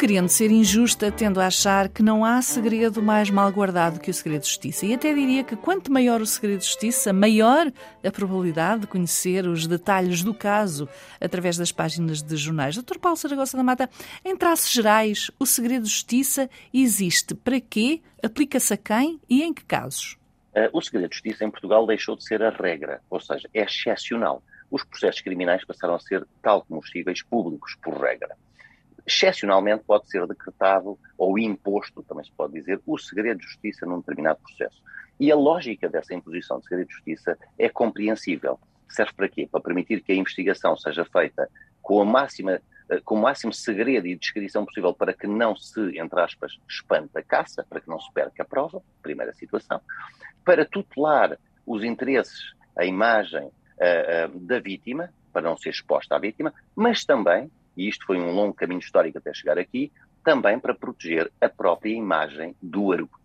Querendo ser injusta, tendo a achar que não há segredo mais mal guardado que o segredo de justiça. E até diria que quanto maior o segredo de justiça, maior a probabilidade de conhecer os detalhes do caso através das páginas de jornais. Dr. Paulo Saragossa da Mata, em traços gerais, o segredo de justiça existe para quê? Aplica-se a quem e em que casos? Uh, o segredo de justiça em Portugal deixou de ser a regra, ou seja, é excepcional. Os processos criminais passaram a ser, tal como os civis, públicos por regra excepcionalmente pode ser decretado ou imposto, também se pode dizer, o segredo de justiça num determinado processo. E a lógica dessa imposição de segredo de justiça é compreensível. Serve para quê? Para permitir que a investigação seja feita com, a máxima, eh, com o máximo segredo e descrição possível para que não se, entre aspas, espante a caça, para que não se perca a prova, primeira situação, para tutelar os interesses, a imagem uh, uh, da vítima, para não ser exposta à vítima, mas também e isto foi um longo caminho histórico até chegar aqui, também para proteger a própria imagem do arguido.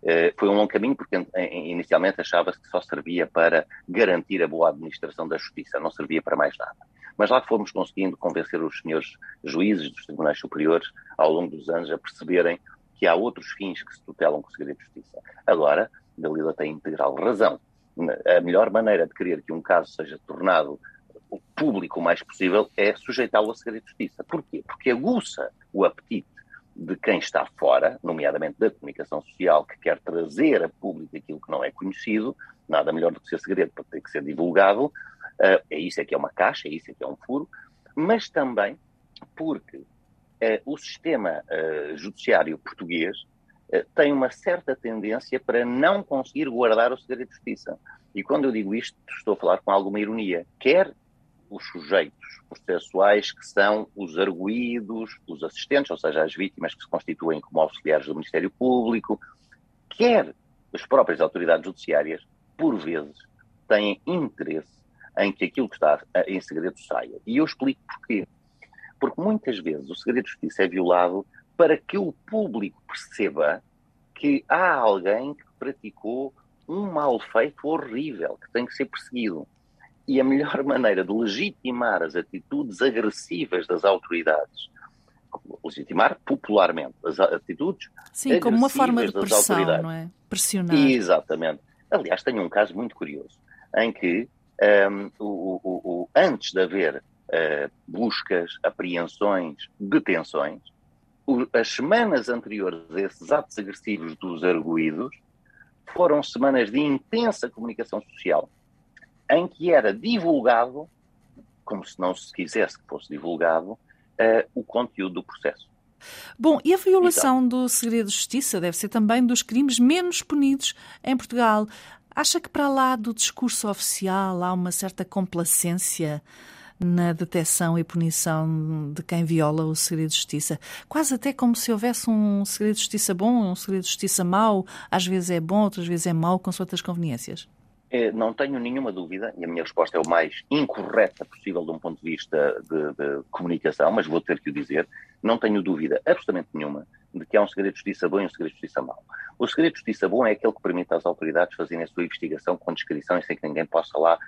Uh, foi um longo caminho porque inicialmente achava-se que só servia para garantir a boa administração da justiça, não servia para mais nada. Mas lá fomos conseguindo convencer os senhores juízes dos tribunais superiores ao longo dos anos a perceberem que há outros fins que se tutelam com o segredo de justiça. Agora, Dalila tem integral razão. A melhor maneira de querer que um caso seja tornado o público o mais possível é sujeitá-lo a segredo de justiça. Porquê? Porque aguça o apetite de quem está fora, nomeadamente da comunicação social, que quer trazer a público aquilo que não é conhecido, nada melhor do que ser segredo para ter que ser divulgado, uh, é isso é que é uma caixa, é isso é que é um furo, mas também porque uh, o sistema uh, judiciário português tem uma certa tendência para não conseguir guardar o segredo de justiça. E quando eu digo isto, estou a falar com alguma ironia. Quer os sujeitos processuais que são os arguídos, os assistentes, ou seja, as vítimas que se constituem como auxiliares do Ministério Público, quer as próprias autoridades judiciárias, por vezes, têm interesse em que aquilo que está em segredo saia. E eu explico porquê. Porque muitas vezes o segredo de justiça é violado para que o público perceba que há alguém que praticou um mal feito horrível, que tem que ser perseguido. E a melhor maneira de legitimar as atitudes agressivas das autoridades, legitimar popularmente as atitudes Sim, como uma forma de pressão, não é? Pressionar. Exatamente. Aliás, tenho um caso muito curioso, em que um, o, o, o, antes de haver uh, buscas, apreensões, detenções, as semanas anteriores a esses atos agressivos dos arguídos foram semanas de intensa comunicação social em que era divulgado, como se não se quisesse que fosse divulgado, uh, o conteúdo do processo. Bom, e a violação então, do segredo de justiça deve ser também dos crimes menos punidos em Portugal. Acha que para lá do discurso oficial há uma certa complacência na detecção e punição de quem viola o segredo de justiça? Quase até como se houvesse um segredo de justiça bom e um segredo de justiça mau. Às vezes é bom, outras vezes é mau, com suas conveniências. É, não tenho nenhuma dúvida, e a minha resposta é o mais incorreta possível de um ponto de vista de, de, comunicação, mas vou ter que o dizer, não tenho dúvida absolutamente nenhuma de que há um segredo de justiça bom e um segredo de justiça mau. O segredo de justiça bom é aquele que permite às autoridades fazerem a sua investigação com descrição e sem que ninguém possa lá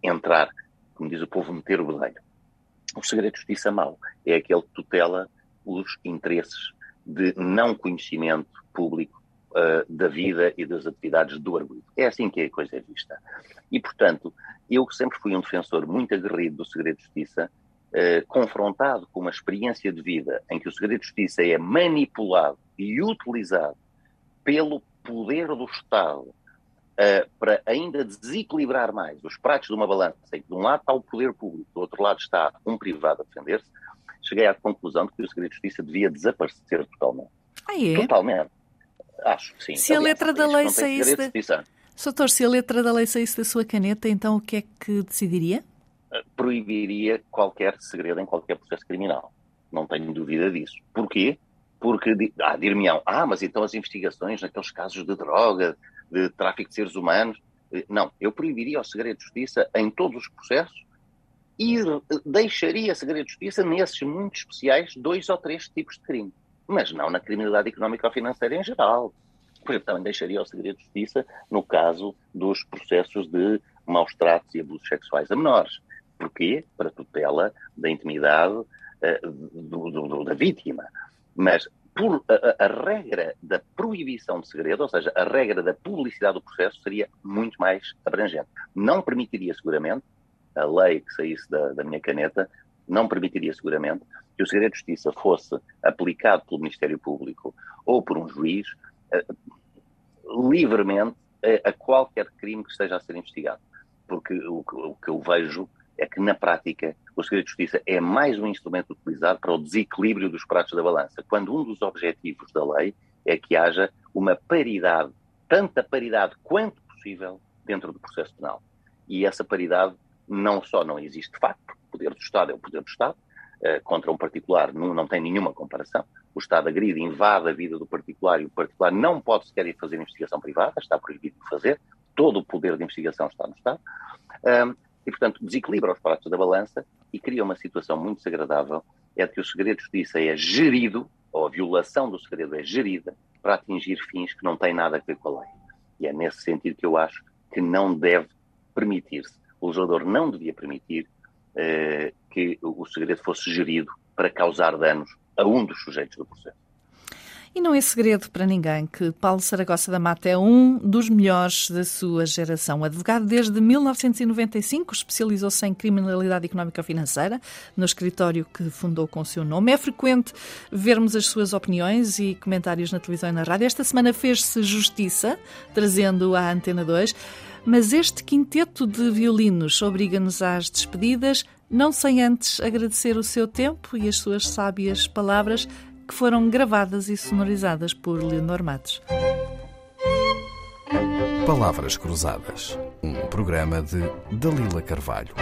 entrar, como diz o povo, meter o bedelho. O segredo de justiça mau é aquele que tutela os interesses de não conhecimento público uh, da vida e das atividades do arguido. É assim que a coisa é vista. E, portanto, eu sempre fui um defensor muito aguerrido do segredo de justiça, uh, confrontado com uma experiência de vida em que o segredo de justiça é manipulado e utilizado pelo poder do Estado uh, para ainda desequilibrar mais os pratos de uma balança, em que de um lado está o poder público, do outro lado está um privado a defender-se, cheguei à conclusão de que o segredo de justiça devia desaparecer totalmente. Ah, é? Totalmente. Acho que sim. Se a letra da lei saísse. Da... Doutor, se a letra da lei saísse da sua caneta, então o que é que decidiria? Eh, proibiria qualquer segredo em qualquer processo criminal. Não tenho dúvida disso. Porquê? Porque, ah, dir-me-ão, ah, mas então as investigações naqueles casos de droga, de tráfico de seres humanos. Eh, não, eu proibiria o segredo de justiça em todos os processos e deixaria segredo de justiça nesses muito especiais dois ou três tipos de crime mas não na criminalidade económica ou financeira em geral. Por exemplo, também deixaria o segredo de justiça no caso dos processos de maus tratos e abusos sexuais a menores. Porquê? Para tutela da intimidade uh, do, do, da vítima. Mas por, a, a, regra da proibição de segredo, ou seja, a regra da publicidade do processo, seria muito mais abrangente. Não permitiria seguramente, a lei que saísse da, da minha caneta, não permitiria seguramente que o segredo de justiça fosse aplicado pelo Ministério Público ou por um juiz uh, livremente a, a, qualquer crime que esteja a ser investigado. Porque o, o que eu vejo é que, na prática, o segredo de justiça é mais um instrumento utilizado para o desequilíbrio dos pratos da balança, quando um dos objetivos da lei é que haja uma paridade, tanta paridade quanto possível, dentro do processo penal. E essa paridade não só não existe de facto, poder do Estado é o poder do Estado, uh, contra um particular não, não tem nenhuma comparação. O Estado agride, invade a vida do particular e o particular não pode sequer fazer investigação privada, está proibido de fazer, todo o poder de investigação está no Estado e, portanto, desequilibra os pratos da balança e cria uma situação muito desagradável, é que o segredo de justiça é gerido, ou a violação do segredo é gerida, para atingir fins que não têm nada a ver com a lei. E é nesse sentido que eu acho que não deve permitir-se, o legislador não devia permitir eh, que o segredo fosse gerido para causar danos a um dos sujeitos do processo. E não é segredo para ninguém que Paulo Saragossa da Mata é um dos melhores da sua geração. Advogado desde 1995, especializou-se em criminalidade económica financeira, no escritório que fundou com o seu nome. É frequente vermos as suas opiniões e comentários na televisão e na rádio. Esta semana fez-se justiça, trazendo à Antena 2. Mas este quinteto de violinos obriga-nos às despedidas, não sem antes agradecer o seu tempo e as suas sábias palavras que foram gravadas e sonorizadas por Leonor Matos. Palavras Cruzadas, um programa de Dalila Carvalho.